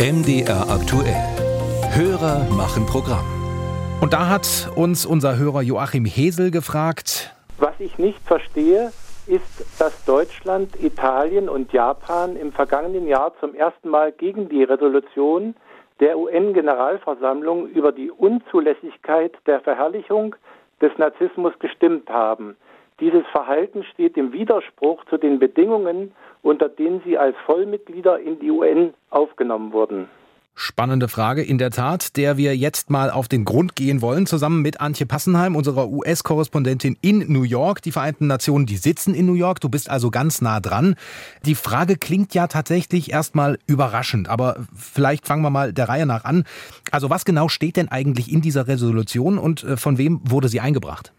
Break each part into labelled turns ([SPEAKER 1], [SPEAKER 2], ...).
[SPEAKER 1] MDR aktuell. Hörer machen Programm.
[SPEAKER 2] Und da hat uns unser Hörer Joachim Hesel gefragt.
[SPEAKER 3] Was ich nicht verstehe, ist, dass Deutschland, Italien und Japan im vergangenen Jahr zum ersten Mal gegen die Resolution der UN-Generalversammlung über die Unzulässigkeit der Verherrlichung des Narzissmus gestimmt haben. Dieses Verhalten steht im Widerspruch zu den Bedingungen, unter denen sie als Vollmitglieder in die UN aufgenommen wurden.
[SPEAKER 2] Spannende Frage in der Tat, der wir jetzt mal auf den Grund gehen wollen, zusammen mit Antje Passenheim, unserer US-Korrespondentin in New York. Die Vereinten Nationen, die sitzen in New York. Du bist also ganz nah dran. Die Frage klingt ja tatsächlich erstmal überraschend, aber vielleicht fangen wir mal der Reihe nach an. Also was genau steht denn eigentlich in dieser Resolution und äh, von wem wurde sie eingebracht?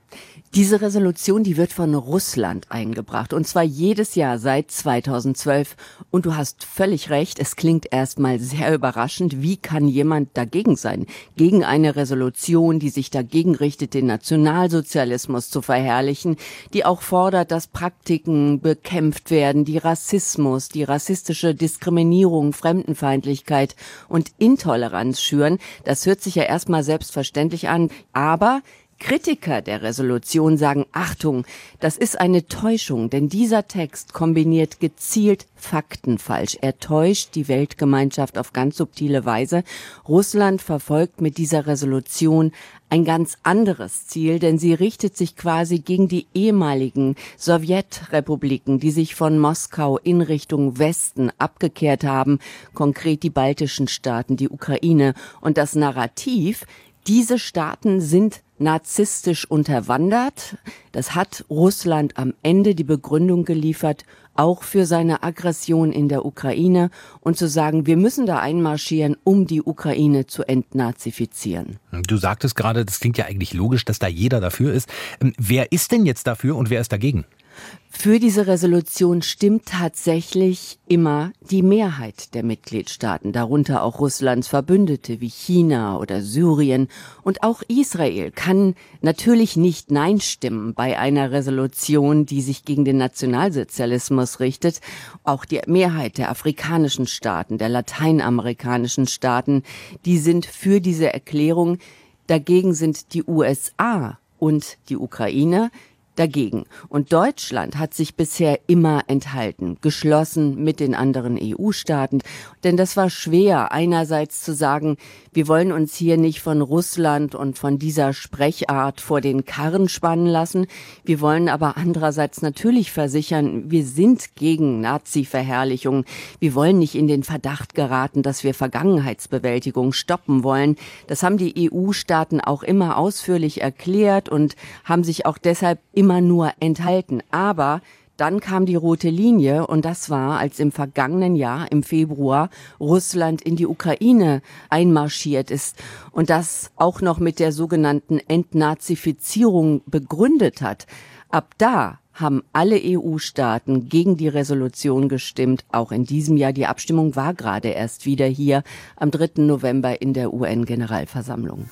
[SPEAKER 4] Diese Resolution, die wird von Russland eingebracht und zwar jedes Jahr seit 2012. Und du hast völlig recht, es klingt erstmal sehr überraschend. Wie kann jemand dagegen sein? Gegen eine Resolution, die sich dagegen richtet, den Nationalsozialismus zu verherrlichen, die auch fordert, dass Praktiken bekämpft werden, die Rassismus, die rassistische Diskriminierung, Fremdenfeindlichkeit und Intoleranz schüren. Das hört sich ja erstmal selbstverständlich an, aber Kritiker der Resolution sagen, Achtung, das ist eine Täuschung, denn dieser Text kombiniert gezielt Fakten falsch. Er täuscht die Weltgemeinschaft auf ganz subtile Weise. Russland verfolgt mit dieser Resolution ein ganz anderes Ziel, denn sie richtet sich quasi gegen die ehemaligen Sowjetrepubliken, die sich von Moskau in Richtung Westen abgekehrt haben, konkret die baltischen Staaten, die Ukraine. Und das Narrativ, diese Staaten sind narzisstisch unterwandert. Das hat Russland am Ende die Begründung geliefert, auch für seine Aggression in der Ukraine und zu sagen, wir müssen da einmarschieren, um die Ukraine zu entnazifizieren.
[SPEAKER 2] Du sagtest gerade, das klingt ja eigentlich logisch, dass da jeder dafür ist. Ähm, wer ist denn jetzt dafür und wer ist dagegen?
[SPEAKER 4] Für diese Resolution stimmt tatsächlich immer die Mehrheit der Mitgliedstaaten, darunter auch Russlands Verbündete wie China oder Syrien. Und auch Israel kann natürlich nicht Nein stimmen bei einer Resolution, die sich gegen den Nationalsozialismus richtet. Auch die Mehrheit der afrikanischen Staaten, der lateinamerikanischen Staaten, die sind für diese Erklärung. Dagegen sind die USA und die Ukraine dagegen. Und Deutschland hat sich bisher immer enthalten, geschlossen mit den anderen EU-Staaten. Denn das war schwer, einerseits zu sagen, wir wollen uns hier nicht von Russland und von dieser Sprechart vor den Karren spannen lassen. Wir wollen aber andererseits natürlich versichern, wir sind gegen Nazi-Verherrlichung. Wir wollen nicht in den Verdacht geraten, dass wir Vergangenheitsbewältigung stoppen wollen. Das haben die EU-Staaten auch immer ausführlich erklärt und haben sich auch deshalb immer nur enthalten. Aber dann kam die rote Linie und das war, als im vergangenen Jahr, im Februar, Russland in die Ukraine einmarschiert ist und das auch noch mit der sogenannten Entnazifizierung begründet hat. Ab da haben alle EU-Staaten gegen die Resolution gestimmt. Auch in diesem Jahr. Die Abstimmung war gerade erst wieder hier am 3. November in der UN-Generalversammlung.